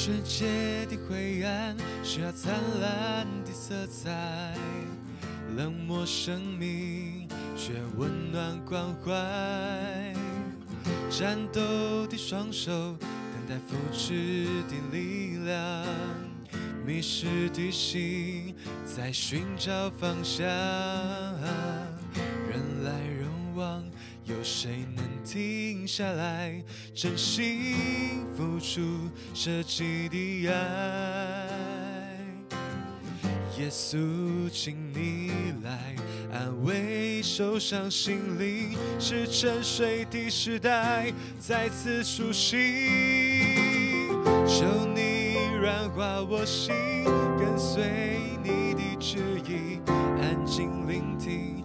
世界的灰暗需要灿烂的色彩，冷漠生命却温暖关怀，颤抖的双手等待扶持的力量，迷失的心在寻找方向，人来人往。有谁能停下来，真心付出舍弃的爱？耶稣，请你来安慰受伤心灵，是沉睡的时代再次苏醒。求你软化我心，跟随你的旨意，安静聆听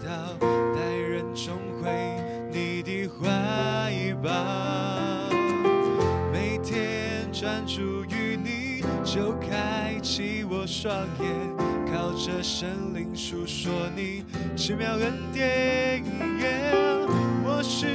到待，人重回你的怀抱。每天专注于你，就开启我双眼，靠着神灵诉说你奇妙恩典。我是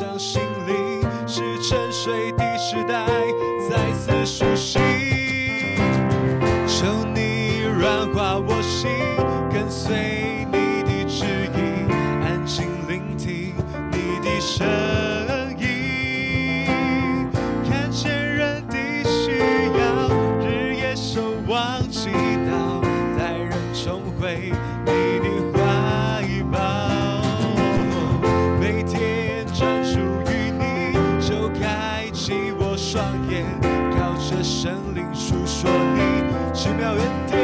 像心灵是沉睡的时代，再次苏醒。双眼靠着神灵，诉说你奇妙原点。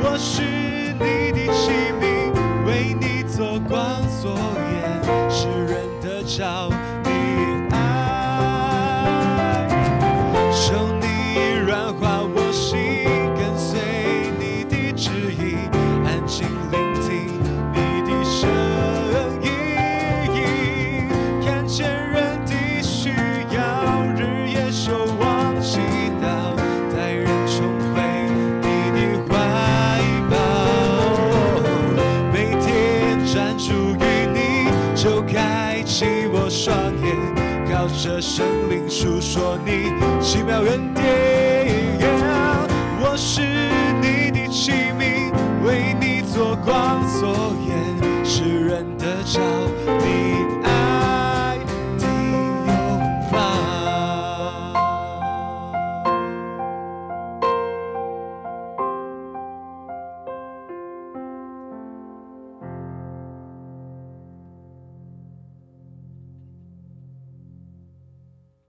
我是你的启明，为你做光做眼，世人的照。双眼靠着神灵诉说你奇妙原点，我是你的器明，为你做光，做眼。